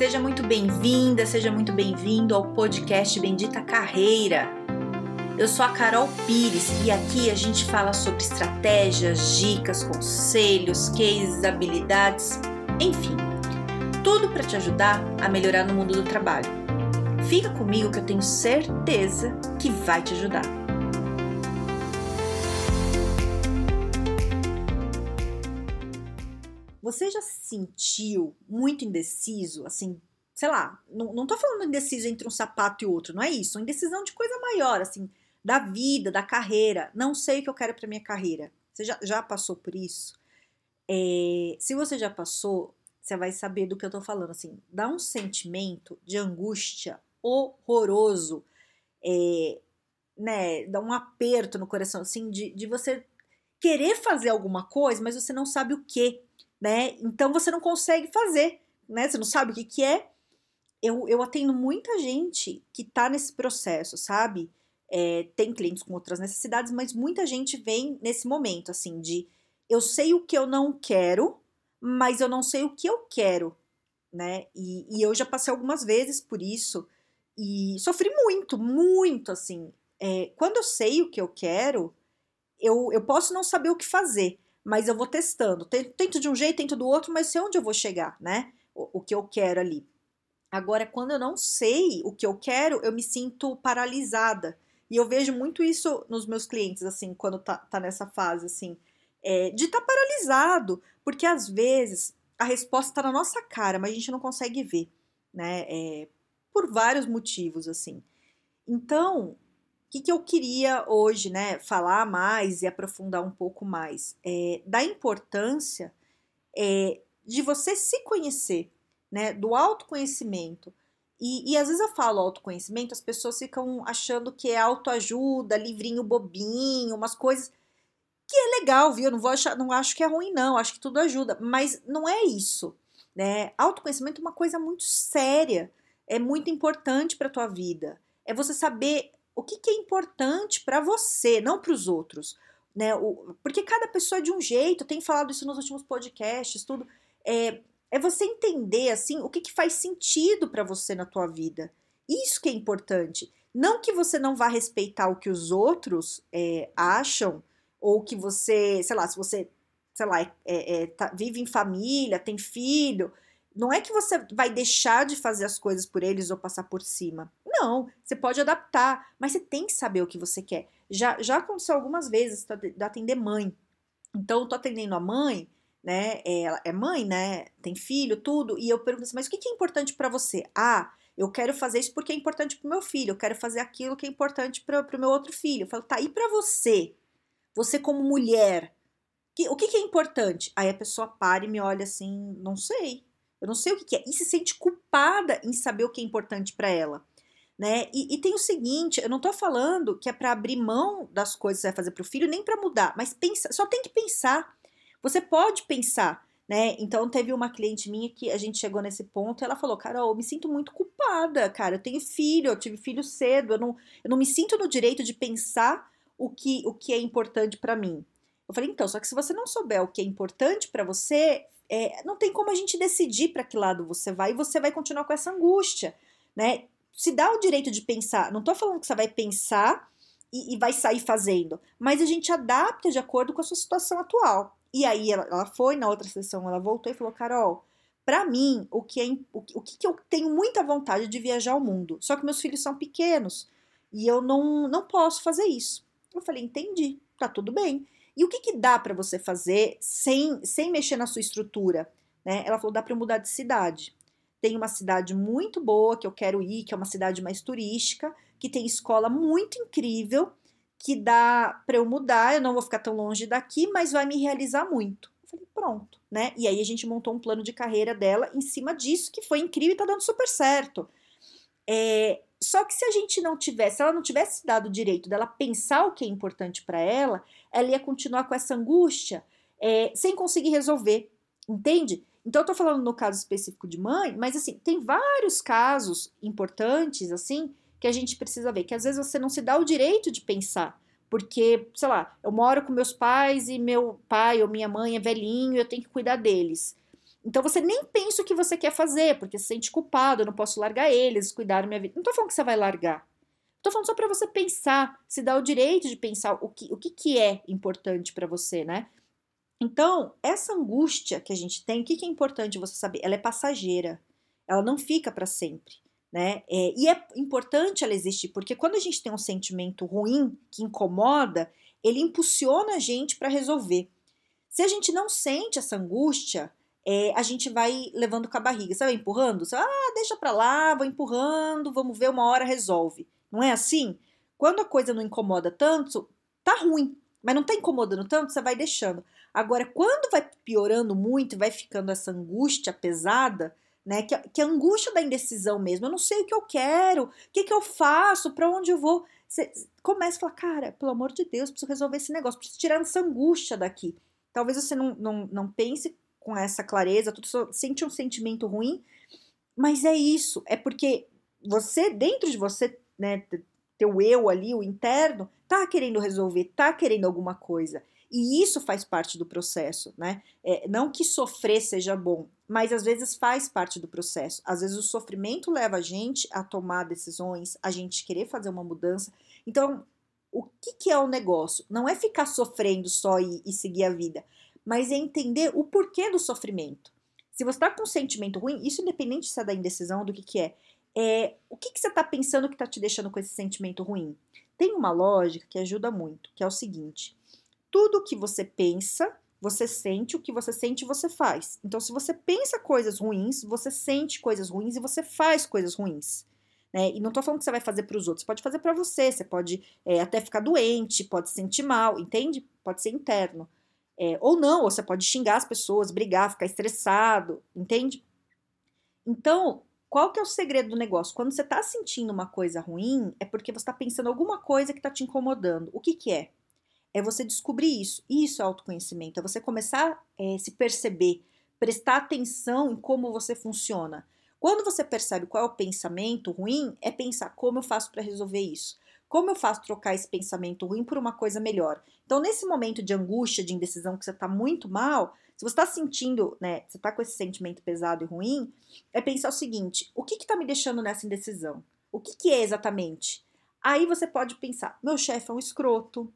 Seja muito bem-vinda, seja muito bem-vindo ao podcast Bendita Carreira. Eu sou a Carol Pires e aqui a gente fala sobre estratégias, dicas, conselhos, cases, habilidades, enfim, tudo para te ajudar a melhorar no mundo do trabalho. Fica comigo que eu tenho certeza que vai te ajudar. Você já se sentiu muito indeciso, assim, sei lá, não, não tô falando indeciso entre um sapato e outro, não é isso, indecisão de coisa maior, assim, da vida, da carreira, não sei o que eu quero para minha carreira. Você já, já passou por isso? É, se você já passou, você vai saber do que eu tô falando, assim, dá um sentimento de angústia horroroso, é, né, dá um aperto no coração, assim, de, de você querer fazer alguma coisa, mas você não sabe o que né? Então você não consegue fazer, né? Você não sabe o que, que é. Eu, eu atendo muita gente que tá nesse processo, sabe? É, tem clientes com outras necessidades, mas muita gente vem nesse momento, assim, de eu sei o que eu não quero, mas eu não sei o que eu quero, né? E, e eu já passei algumas vezes por isso e sofri muito, muito, assim. É, quando eu sei o que eu quero, eu, eu posso não saber o que fazer, mas eu vou testando. Tento de um jeito, tento do outro, mas sei onde eu vou chegar, né? O, o que eu quero ali. Agora, quando eu não sei o que eu quero, eu me sinto paralisada. E eu vejo muito isso nos meus clientes, assim, quando tá, tá nessa fase, assim, é, de estar tá paralisado. Porque às vezes a resposta tá na nossa cara, mas a gente não consegue ver, né? É, por vários motivos, assim. Então, que, que eu queria hoje, né, falar mais e aprofundar um pouco mais? É, da importância é, de você se conhecer, né, do autoconhecimento. E, e às vezes eu falo autoconhecimento, as pessoas ficam achando que é autoajuda, livrinho bobinho, umas coisas que é legal, viu? Eu não vou achar, não acho que é ruim, não, acho que tudo ajuda, mas não é isso. Né? Autoconhecimento é uma coisa muito séria, é muito importante para a tua vida. É você saber o que, que é importante para você, não para os outros. Né? O, porque cada pessoa é de um jeito, tem falado isso nos últimos podcasts, tudo. É, é você entender assim o que, que faz sentido para você na tua vida. Isso que é importante. Não que você não vá respeitar o que os outros é, acham, ou que você, sei lá, se você, sei lá, é, é, tá, vive em família, tem filho, não é que você vai deixar de fazer as coisas por eles ou passar por cima. Não, você pode adaptar, mas você tem que saber o que você quer. Já, já aconteceu algumas vezes de atender mãe. Então, eu tô atendendo a mãe, né? É, ela é mãe, né? Tem filho, tudo. E eu pergunto assim, mas o que é importante para você? Ah, eu quero fazer isso porque é importante pro meu filho. Eu quero fazer aquilo que é importante para o meu outro filho. Eu falo, tá, e para você? Você como mulher, que, o que, que é importante? Aí a pessoa para e me olha assim, não sei. Eu não sei o que, que é. E se sente culpada em saber o que é importante para ela né? E, e, tem o seguinte, eu não tô falando que é para abrir mão das coisas que você vai fazer pro filho, nem para mudar, mas pensa, só tem que pensar. Você pode pensar, né? Então teve uma cliente minha que a gente chegou nesse ponto, e ela falou: "Carol, eu me sinto muito culpada, cara. Eu tenho filho, eu tive filho cedo, eu não, eu não me sinto no direito de pensar o que o que é importante para mim". Eu falei: "Então, só que se você não souber o que é importante para você, é, não tem como a gente decidir para que lado você vai e você vai continuar com essa angústia, né? se dá o direito de pensar. Não estou falando que você vai pensar e, e, vai sair fazendo, mas a gente adapta de acordo com a sua situação atual. E aí ela, ela foi na outra sessão, ela voltou e falou: Carol, para mim, o que, é, o, o que, que eu tenho muita vontade de viajar ao mundo. Só que meus filhos são pequenos e eu não, não posso fazer isso. Eu falei: entendi, tá tudo bem. E o que, que dá para você fazer sem, sem mexer na sua estrutura? Né? Ela falou: dá para mudar de cidade. Tem uma cidade muito boa que eu quero ir, que é uma cidade mais turística, que tem escola muito incrível, que dá para eu mudar, eu não vou ficar tão longe daqui, mas vai me realizar muito. Eu falei, pronto, né? E aí a gente montou um plano de carreira dela em cima disso, que foi incrível e tá dando super certo. É, só que se a gente não tivesse, se ela não tivesse dado o direito dela pensar o que é importante para ela, ela ia continuar com essa angústia é, sem conseguir resolver, entende? Então, eu tô falando no caso específico de mãe, mas assim, tem vários casos importantes, assim, que a gente precisa ver, que às vezes você não se dá o direito de pensar. Porque, sei lá, eu moro com meus pais e meu pai ou minha mãe é velhinho e eu tenho que cuidar deles. Então você nem pensa o que você quer fazer, porque se sente culpado, eu não posso largar eles, cuidar da minha vida. Não tô falando que você vai largar. Tô falando só para você pensar, se dá o direito de pensar o que, o que, que é importante para você, né? Então, essa angústia que a gente tem, o que, que é importante você saber? Ela é passageira, ela não fica para sempre, né? É, e é importante ela existir, porque quando a gente tem um sentimento ruim que incomoda, ele impulsiona a gente para resolver. Se a gente não sente essa angústia, é, a gente vai levando com a barriga, sabe? Empurrando, você, ah, deixa pra lá, vou empurrando, vamos ver, uma hora resolve. Não é assim? Quando a coisa não incomoda tanto, tá ruim, mas não tá incomodando tanto, você vai deixando. Agora, quando vai piorando muito vai ficando essa angústia pesada, né? Que, que a angústia da indecisão mesmo, eu não sei o que eu quero, o que, que eu faço, para onde eu vou. Você começa a falar, cara, pelo amor de Deus, preciso resolver esse negócio, preciso tirar essa angústia daqui. Talvez você não, não, não pense com essa clareza, tu sente um sentimento ruim, mas é isso, é porque você, dentro de você, né, teu eu ali, o interno, tá querendo resolver, tá querendo alguma coisa. E isso faz parte do processo, né? É, não que sofrer seja bom, mas às vezes faz parte do processo. Às vezes o sofrimento leva a gente a tomar decisões, a gente querer fazer uma mudança. Então, o que, que é o negócio? Não é ficar sofrendo só e, e seguir a vida, mas é entender o porquê do sofrimento. Se você está com um sentimento ruim, isso independente se é da indecisão, do que, que é, é o que, que você está pensando que está te deixando com esse sentimento ruim? Tem uma lógica que ajuda muito, que é o seguinte: tudo que você pensa, você sente, o que você sente, você faz. Então, se você pensa coisas ruins, você sente coisas ruins e você faz coisas ruins. Né? E não tô falando que você vai fazer para os outros, você pode fazer para você, você pode é, até ficar doente, pode se sentir mal, entende? Pode ser interno. É, ou não, ou você pode xingar as pessoas, brigar, ficar estressado, entende? Então, qual que é o segredo do negócio? Quando você está sentindo uma coisa ruim, é porque você está pensando alguma coisa que está te incomodando. O que que é? é você descobrir isso. Isso é autoconhecimento, é você começar a é, se perceber, prestar atenção em como você funciona. Quando você percebe qual é o pensamento ruim, é pensar como eu faço para resolver isso. Como eu faço trocar esse pensamento ruim por uma coisa melhor? Então, nesse momento de angústia, de indecisão, que você está muito mal, se você está sentindo, né, você está com esse sentimento pesado e ruim, é pensar o seguinte: o que está me deixando nessa indecisão? O que, que é exatamente? Aí você pode pensar: meu chefe é um escroto,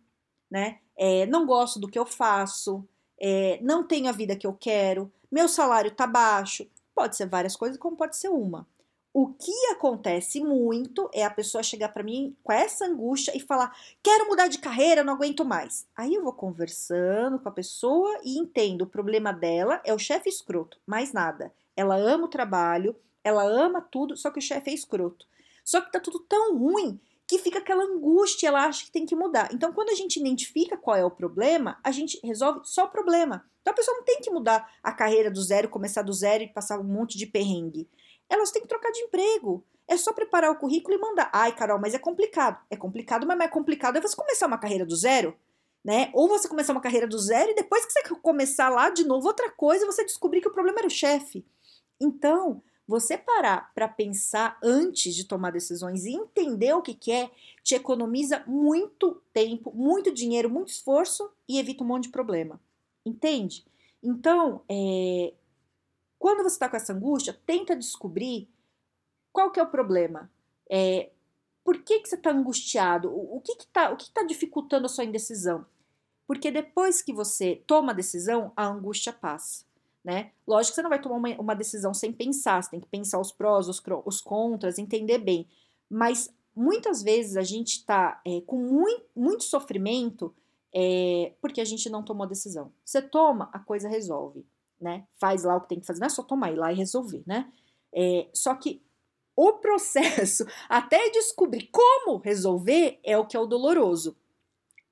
né? É, não gosto do que eu faço, é, não tenho a vida que eu quero, meu salário tá baixo. Pode ser várias coisas, como pode ser uma. O que acontece muito é a pessoa chegar para mim com essa angústia e falar: quero mudar de carreira, não aguento mais. Aí eu vou conversando com a pessoa e entendo: o problema dela é o chefe escroto, mais nada. Ela ama o trabalho, ela ama tudo, só que o chefe é escroto. Só que tá tudo tão ruim que fica aquela angústia, ela acha que tem que mudar. Então, quando a gente identifica qual é o problema, a gente resolve só o problema. Então, a pessoa não tem que mudar a carreira do zero, começar do zero e passar um monte de perrengue. Elas têm que trocar de emprego. É só preparar o currículo e mandar. Ai, Carol, mas é complicado. É complicado, mas mais complicado é você começar uma carreira do zero, né? Ou você começar uma carreira do zero e depois que você começar lá de novo outra coisa, você descobrir que o problema era o chefe. Então, você parar para pensar antes de tomar decisões e entender o que, que é, te economiza muito tempo, muito dinheiro, muito esforço e evita um monte de problema. Entende? Então, é, quando você está com essa angústia, tenta descobrir qual que é o problema. É, por que, que você está angustiado? O, o que está tá dificultando a sua indecisão? Porque depois que você toma a decisão, a angústia passa né? Lógico que você não vai tomar uma, uma decisão sem pensar, você tem que pensar os prós, os, os contras, entender bem. Mas muitas vezes a gente está é, com muito, muito sofrimento é, porque a gente não tomou decisão. Você toma, a coisa resolve, né? Faz lá o que tem que fazer, não é só tomar, ir lá e resolver, né? É, só que o processo até descobrir como resolver é o que é o doloroso.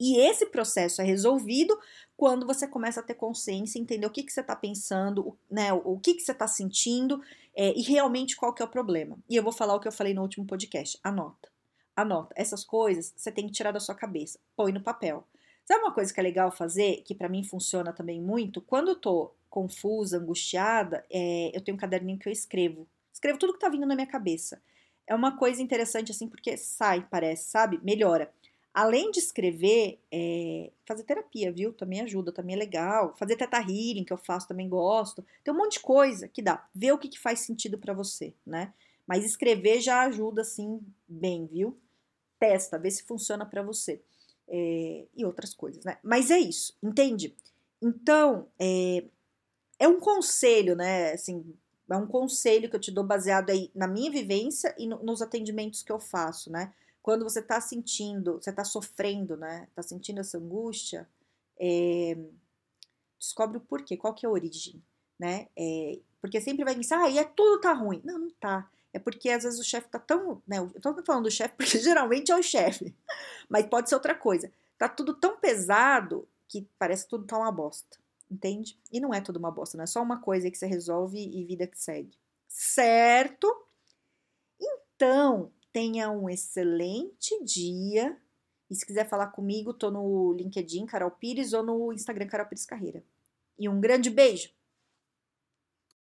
E esse processo é resolvido quando você começa a ter consciência, entender o que, que você está pensando, né, o, que, que você está sentindo é, e realmente qual que é o problema. E eu vou falar o que eu falei no último podcast. Anota. Anota. Essas coisas você tem que tirar da sua cabeça. Põe no papel. Sabe uma coisa que é legal fazer, que para mim funciona também muito? Quando eu tô confusa, angustiada, é, eu tenho um caderninho que eu escrevo. Escrevo tudo que tá vindo na minha cabeça. É uma coisa interessante assim, porque sai, parece, sabe? Melhora. Além de escrever, é, fazer terapia, viu? Também ajuda, também é legal. Fazer teta healing, que eu faço, também gosto. Tem um monte de coisa que dá. Vê o que, que faz sentido para você, né? Mas escrever já ajuda, assim, bem, viu? Testa, vê se funciona para você. É, e outras coisas, né? Mas é isso, entende? Então, é, é um conselho, né? Assim, é um conselho que eu te dou baseado aí na minha vivência e no, nos atendimentos que eu faço, né? Quando você está sentindo, você está sofrendo, né? Está sentindo essa angústia, é, descobre o porquê, qual que é a origem, né? É, porque sempre vai pensar, ah, e é tudo tá ruim. Não, não tá. É porque às vezes o chefe tá tão, né? Eu tô falando do chefe porque geralmente é o chefe, mas pode ser outra coisa. Tá tudo tão pesado que parece que tudo tá uma bosta, entende? E não é tudo uma bosta, não é só uma coisa que você resolve e vida que segue. Certo? Então, Tenha um excelente dia. E se quiser falar comigo, tô no LinkedIn Carol Pires ou no Instagram Carol Pires Carreira. E um grande beijo!